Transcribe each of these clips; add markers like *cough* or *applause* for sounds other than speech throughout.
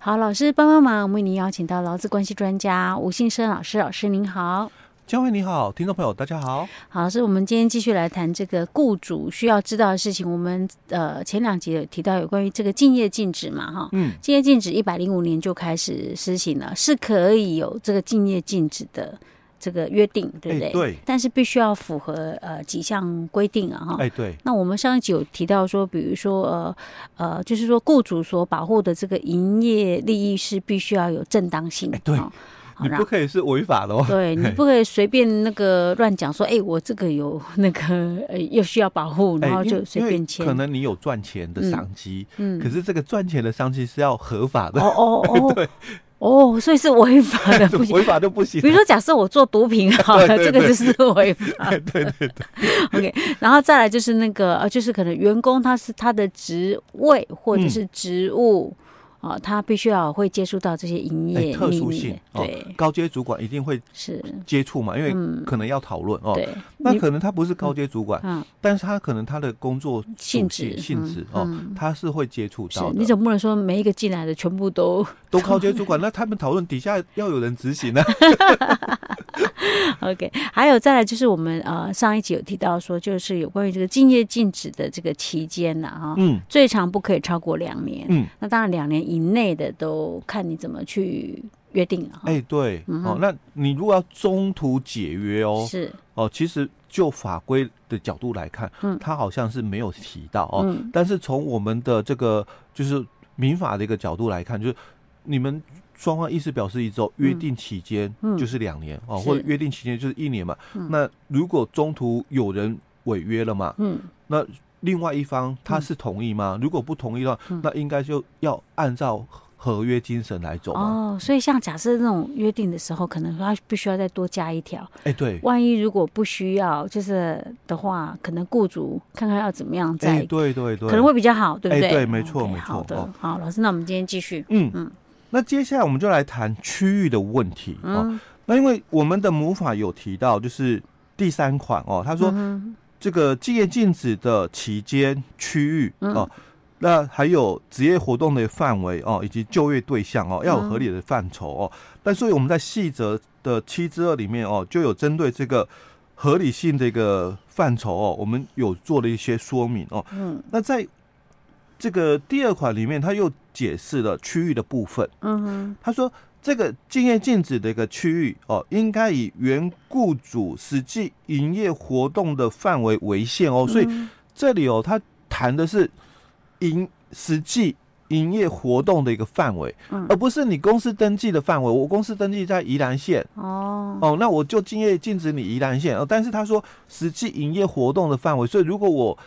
好，老师帮帮忙，我们为您邀请到劳资关系专家吴信生老师，老师您好。江慧你好，听众朋友大家好。好，老师，我们今天继续来谈这个雇主需要知道的事情。我们呃前两集有提到有关于这个竞业禁止嘛，哈，嗯，竞业禁止一百零五年就开始施行了，是可以有这个竞业禁止的。这个约定对不对？欸、对。但是必须要符合呃几项规定啊哈。哎、欸，对。那我们上一集有提到说，比如说呃呃，就是说雇主所保护的这个营业利益是必须要有正当性。欸、对。你不可以是违法的哦。对，*laughs* 你不可以随便那个乱讲说，哎、欸，我这个有那个 *laughs* 呃又需要保护，然后就随便签。可能你有赚钱的商机，嗯，可是这个赚钱的商机是要合法的。哦哦哦。*laughs* 对。哦，所以是违法的，*laughs* 不行，违法就不行。比如说，假设我做毒品 *laughs* 好了，这个就是违法。对 *laughs* 对对。OK，然后再来就是那个呃，就是可能员工他是他的职位或者是职务。嗯哦，他必须要会接触到这些营业、欸、特殊性，对、哦，高阶主管一定会是接触嘛，因为可能要讨论、嗯、哦。对，那可能他不是高阶主管，嗯，但是他可能他的工作性质性质哦、嗯，他是会接触到的。你总不能说每一个进来的全部都都高阶主管？那他们讨论底下要有人执行呢、啊。OK，还有再来就是我们呃上一集有提到说，就是有关于这个竞业禁止的这个期间呢，哈，嗯，最长不可以超过两年，嗯，那当然两年以内的都看你怎么去约定了。哎、欸，对、嗯，哦，那你如果要中途解约哦，是。哦，其实就法规的角度来看，嗯，它好像是没有提到哦，嗯、但是从我们的这个就是民法的一个角度来看，就是你们。双方意思表示一之后，约定期间就是两年哦、或者约定期间就是一年嘛。那如果中途有人违约了嘛，嗯，那另外一方他是同意吗？嗯、如果不同意的话，嗯、那应该就要按照合约精神来走哦。所以像假设那种约定的时候，可能他必须要再多加一条。哎，对，万一如果不需要，就是的话，可能雇主看看要怎么样再，对对对，可能会比较好，对不对？对，没错、okay, 没错。好的，好，老师，那我们今天继续，嗯嗯。那接下来我们就来谈区域的问题哦、嗯。那因为我们的母法有提到，就是第三款哦，他说这个竞业禁止的期间、区域哦，那还有职业活动的范围哦，以及就业对象哦，要有合理的范畴哦。但所以我们在细则的七之二里面哦，就有针对这个合理性的一个范畴哦，我们有做了一些说明哦。嗯，那在这个第二款里面，他又解释了区域的部分。嗯哼，他说这个竞业禁止的一个区域哦，应该以原雇主实际营业活动的范围为限哦。所以这里哦，他谈的是营实际营业活动的一个范围，而不是你公司登记的范围。我公司登记在宜兰县哦哦，那我就竞业禁止你宜兰县哦。但是他说实际营业活动的范围，所以如果我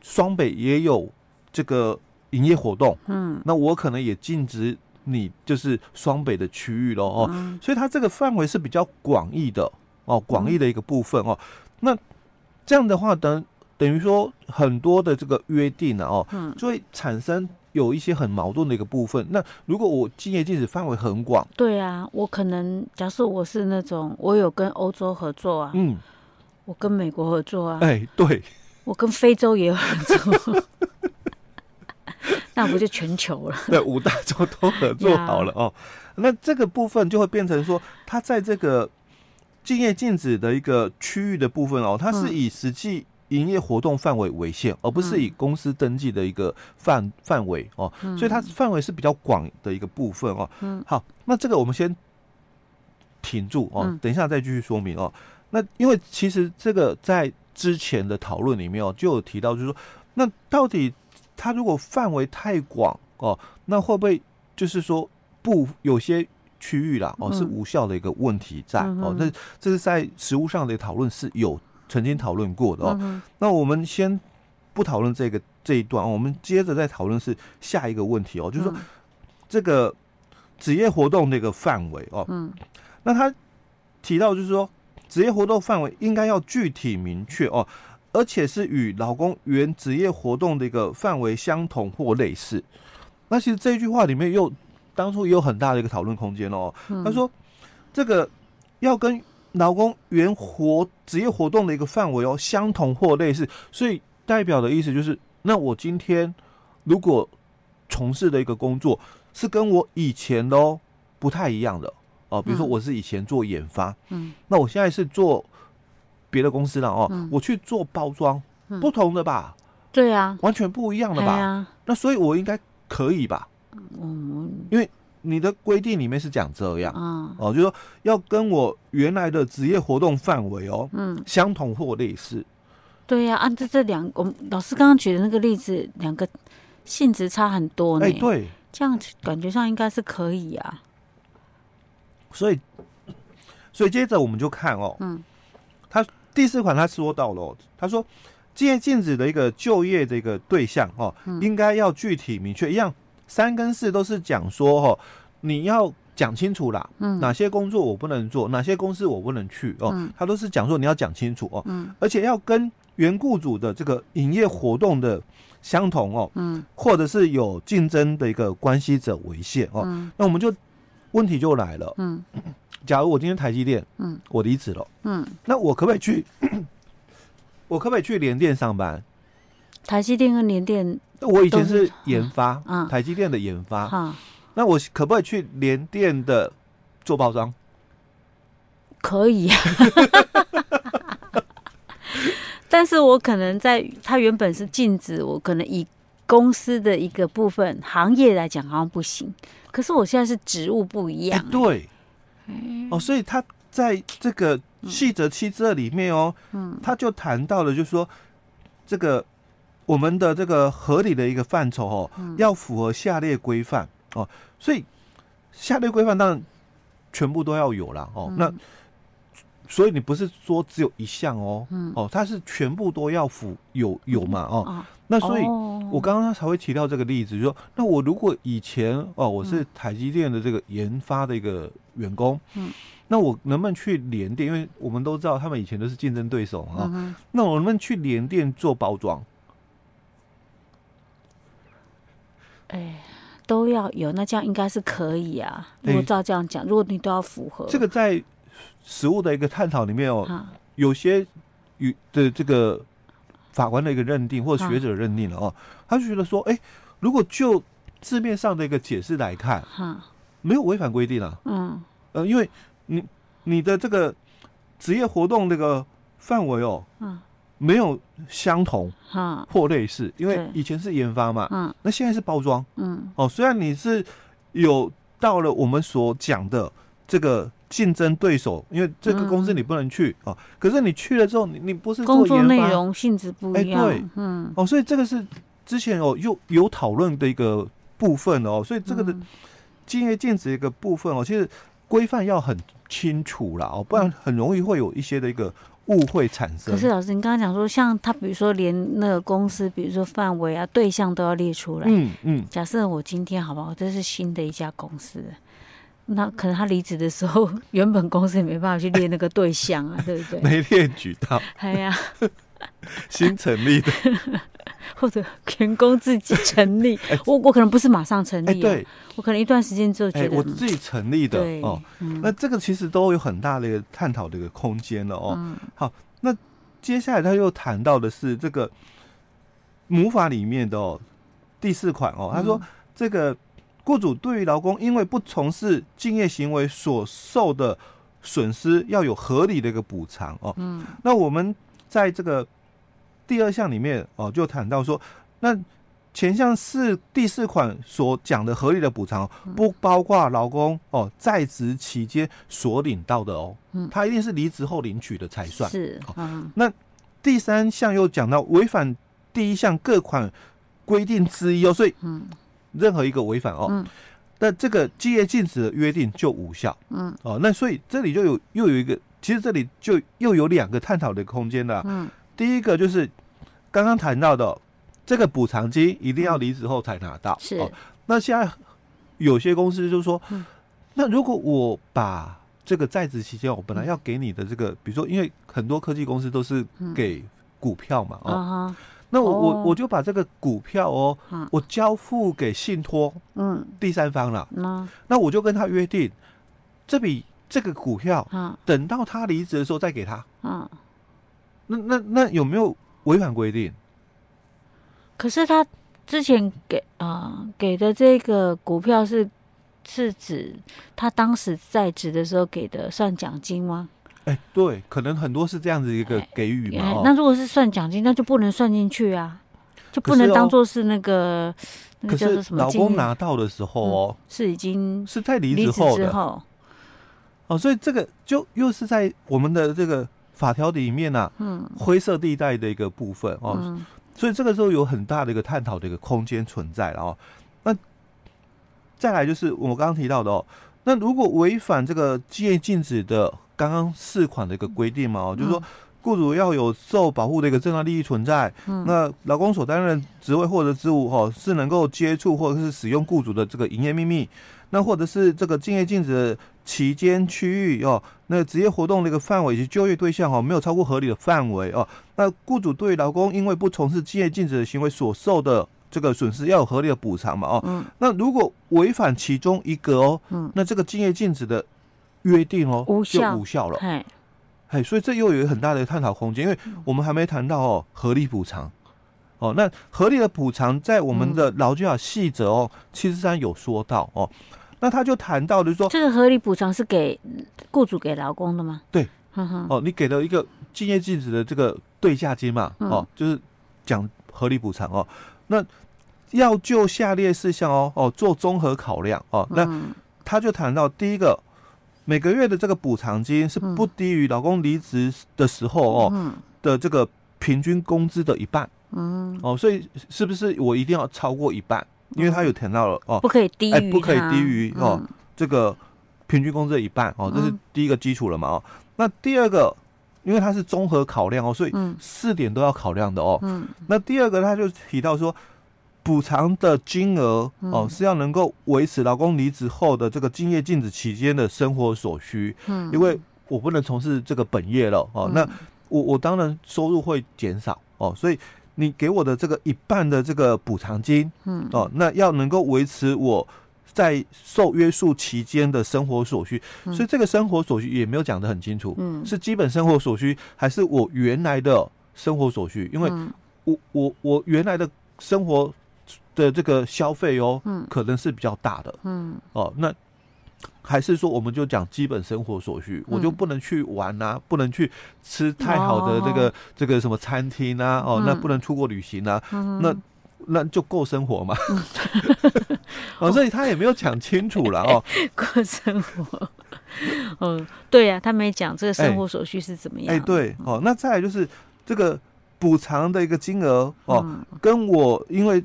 双北也有这个。营业活动，嗯，那我可能也禁止你就是双北的区域喽哦、嗯，所以它这个范围是比较广义的哦，广义的一个部分哦。那这样的话，等等于说很多的这个约定呢哦，嗯，就会产生有一些很矛盾的一个部分。那如果我竞业禁止范围很广，对啊，我可能假设我是那种我有跟欧洲合作啊，嗯，我跟美国合作啊，哎、欸，对，我跟非洲也有合作。*laughs* 那不就全球了？*laughs* 对，五大洲都合作好了哦。那这个部分就会变成说，它在这个竞业禁止的一个区域的部分哦，它是以实际营业活动范围为限，而不是以公司登记的一个范范围哦。所以它范围是比较广的一个部分哦。嗯。好，那这个我们先停住哦，等一下再继续说明哦。那因为其实这个在之前的讨论里面哦，就有提到，就是说，那到底。它如果范围太广哦，那会不会就是说不有些区域啦哦是无效的一个问题在哦？那这是在实务上的讨论是有曾经讨论过的哦。那我们先不讨论这个这一段，我们接着再讨论是下一个问题哦，就是说这个职业活动的一个范围哦。嗯，那他提到就是说职业活动范围应该要具体明确哦。而且是与老公原职业活动的一个范围相同或类似。那其实这句话里面又当初也有很大的一个讨论空间哦。他说，这个要跟老公原活职业活动的一个范围哦相同或类似，所以代表的意思就是，那我今天如果从事的一个工作是跟我以前都不太一样的哦。比如说我是以前做研发，嗯，那我现在是做别的公司了哦，嗯、我去做包装，嗯、不同的吧？对啊，完全不一样的吧？啊、那所以我应该可以吧？嗯，因为你的规定里面是讲这样，嗯，哦，就是说要跟我原来的职业活动范围哦，嗯，相同或类似。对呀、啊，按照这两，我们老师刚刚举的那个例子，两个性质差很多呢。哎，对，这样感觉上应该是可以啊。所以，所以接着我们就看哦，嗯，他第四款他说到了，他说，竞业禁止的一个就业的一个对象哦，嗯、应该要具体明确。一样，三跟四都是讲说哦，你要讲清楚啦，嗯，哪些工作我不能做，哪些公司我不能去哦，嗯、他都是讲说你要讲清楚哦，嗯，而且要跟。原雇主的这个营业活动的相同哦，嗯，或者是有竞争的一个关系者为限哦，嗯，那我们就问题就来了，嗯，假如我今天台积电，嗯，我离职了，嗯，那我可不可以去？*clears throat* 我可不可以去联电上班？台积电跟联电，我以前是研发，嗯，台积电的研发，嗯，那我可不可以去联电的做包装？可以。啊 *laughs* 但是我可能在它原本是禁止，我可能以公司的一个部分行业来讲好像不行，可是我现在是职务不一样，欸，对，哦，所以他在这个细则七之二里面哦，嗯，他就谈到了，就是说这个我们的这个合理的一个范畴哦，要符合下列规范哦，所以下列规范当然全部都要有了哦，那。所以你不是说只有一项哦，嗯、哦，它是全部都要符有有嘛哦，嗯、那所以我刚刚才会提到这个例子，就是说那我如果以前哦我是台积电的这个研发的一个员工，嗯，那我能不能去联电？因为我们都知道他们以前都是竞争对手啊，那我能不能去联电做包装？哎，都要有，那这样应该是可以啊。如果照这样讲，如果你都要符合，这个在。实物的一个探讨里面哦，哈有些与的这个法官的一个认定或者学者认定了哦，哈他就觉得说，哎，如果就字面上的一个解释来看，哈没有违反规定啊，嗯，呃，因为你你的这个职业活动这个范围哦，嗯，没有相同哈。或类似，因为以前是研发嘛，嗯，那现在是包装，嗯，哦，虽然你是有到了我们所讲的这个。竞争对手，因为这个公司你不能去啊。可是你去了之后，你你不是工作内容性质不一样。哎，对，嗯，哦，所以这个是之前哦有有讨论的一个部分哦。所以这个的竞业禁止一个部分哦，其实规范要很清楚啦哦，不然很容易会有一些的一个误会产生。可是老师，你刚刚讲说，像他比如说连那个公司，比如说范围啊、对象都要列出来。嗯嗯。假设我今天好不好？这是新的一家公司。那可能他离职的时候，*laughs* 原本公司也没办法去列那个对象啊，对不对？*laughs* 没列举到。*laughs* 哎呀，新成立的，*laughs* 或者员工自己 *laughs* 成立。我我可能不是马上成立，对，我可能一段时间之后觉得我自己成立的哦。那这个其实都有很大的一个探讨的一个空间了哦。好，那接下来他又谈到的是这个母法里面的哦第四款哦，他说这个。雇主对于劳工因为不从事敬业行为所受的损失，要有合理的一个补偿哦。嗯，那我们在这个第二项里面哦，就谈到说，那前项是第四款所讲的合理的补偿，不包括劳工哦在职期间所领到的哦。嗯，他一定是离职后领取的才算。是，嗯。那第三项又讲到违反第一项各款规定之一哦，所以嗯。任何一个违反哦，嗯、那这个竞业禁止的约定就无效。嗯，哦，那所以这里就有又有一个，其实这里就又有两个探讨的空间了。嗯，第一个就是刚刚谈到的这个补偿金一定要离职后才拿到。是、哦，那现在有些公司就是说，嗯、那如果我把这个在职期间我本来要给你的这个，比如说，因为很多科技公司都是给股票嘛。哦。那我我我就把这个股票哦，我交付给信托，嗯，第三方了。嗯，那我就跟他约定，这笔这个股票，等到他离职的时候再给他。嗯，那那那有没有违反规定？可是他之前给啊、呃、给的这个股票是是指他当时在职的时候给的算奖金吗？哎，对，可能很多是这样子一个给予嘛。那如果是算奖金，那就不能算进去啊，就不能当做是那个。那个叫什么老公拿到的时候哦，是已经是在离职后的。哦，所以这个就又是在我们的这个法条里面啊，嗯，灰色地带的一个部分哦。所以这个时候有很大的一个探讨的一个空间存在了哦。那再来就是我刚刚提到的哦，那如果违反这个禁业禁止的刚刚四款的一个规定嘛，哦，就是说。雇主要有受保护的一个正当利益存在，嗯、那劳工所担任职位或者职务哈是能够接触或者是使用雇主的这个营业秘密，那或者是这个竞业禁止的期间区域哦，那职业活动的一个范围以及就业对象哦没有超过合理的范围哦，那雇主对劳工因为不从事竞业禁止的行为所受的这个损失要有合理的补偿嘛哦，嗯、那如果违反其中一个哦，嗯、那这个竞业禁止的约定哦就无效了。哎，所以这又有很大的探讨空间，因为我们还没谈到哦，合理补偿，哦，那合理的补偿在我们的劳基法细则哦七十三有说到哦，那他就谈到的说，这个合理补偿是给雇主给劳工的吗？对，哦，你给了一个敬业禁止的这个对价金嘛，哦，就是讲合理补偿哦，那要就下列事项哦哦做综合考量哦，那他就谈到第一个。每个月的这个补偿金是不低于老公离职的时候哦的这个平均工资的一半，嗯。哦，所以是不是我一定要超过一半？因为他有填到了哦，不可以低于，不可以低于哦这个平均工资的一半哦，这是第一个基础了嘛哦。那第二个，因为它是综合考量哦，所以四点都要考量的哦。嗯，那第二个他就提到说。补偿的金额哦，是要能够维持劳工离职后的这个竞业禁止期间的生活所需。嗯，因为我不能从事这个本业了哦，那我我当然收入会减少哦，所以你给我的这个一半的这个补偿金，嗯哦，那要能够维持我在受约束期间的生活所需。所以这个生活所需也没有讲得很清楚，嗯，是基本生活所需还是我原来的生活所需？因为我我我原来的生活。的这个消费哦，嗯，可能是比较大的，嗯，哦，那还是说我们就讲基本生活所需，嗯、我就不能去玩啊，不能去吃太好的这个、哦、这个什么餐厅啊，哦，嗯、那不能出国旅行啊，嗯、那那就够生活嘛，嗯、*laughs* 哦，所以他也没有讲清楚了 *laughs* 哦，过生活，哦，对呀、啊，他没讲这个生活所需是怎么样，哎，哎，对，哦，那再来就是这个补偿的一个金额哦，嗯、跟我因为。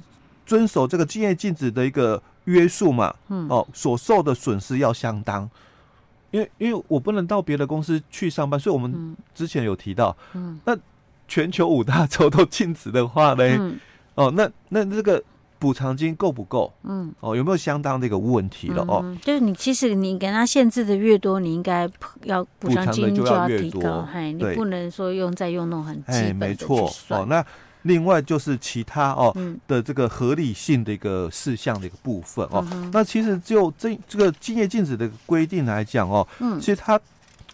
遵守这个竞业禁止的一个约束嘛，嗯，哦，所受的损失要相当，因为因为我不能到别的公司去上班，所以我们之前有提到，嗯，那全球五大洲都禁止的话呢，嗯、哦，那那这个补偿金够不够？嗯，哦，有没有相当的一个问题了？哦、嗯，就是你其实你给他限制的越多，你应该要补偿金就要提高，哎，你不能说用再用那种很基本的去算，没错，哦，那。另外就是其他哦的这个合理性的一个事项的一个部分哦，嗯、那其实就这这个竞业禁止的规定来讲哦，嗯，其实它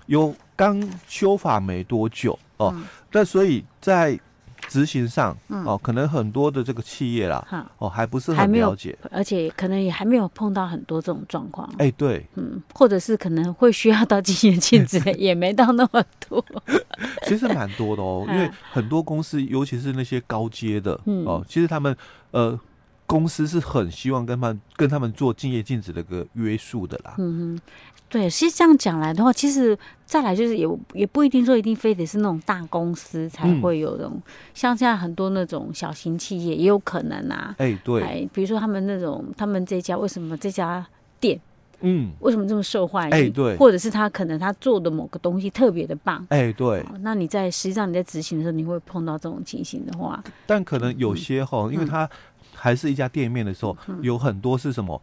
有刚修法没多久哦，那、嗯、所以在。执行上，嗯、哦，可能很多的这个企业啦，哦，还不是很了解，而且可能也还没有碰到很多这种状况。哎，对，嗯，或者是可能会需要到经验禁止的，*laughs* 也没到那么多。*laughs* 其实蛮多的哦，*laughs* 因为很多公司，尤其是那些高阶的，嗯、哦，其实他们呃。公司是很希望跟他们跟他们做敬业禁止的一个约束的啦。嗯哼，对，其实这样讲来的话，其实再来就是也也不一定说一定非得是那种大公司才会有这种，嗯、像现在很多那种小型企业也有可能啊。哎，对，比如说他们那种他们这家为什么这家店，嗯，为什么这么受欢迎？哎，对，或者是他可能他做的某个东西特别的棒。哎，对，那你在实际上你在执行的时候，你会碰到这种情形的话，但可能有些哈，嗯、因为他。还是一家店面的时候，有很多是什么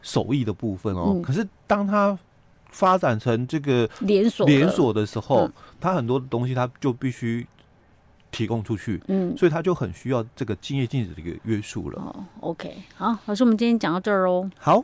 手艺的部分哦。可是当它发展成这个连锁连锁的时候，它很多东西它就必须提供出去。嗯，所以它就很需要这个敬业禁止的一个约束了。哦，OK，好，老师，我们今天讲到这儿哦。好。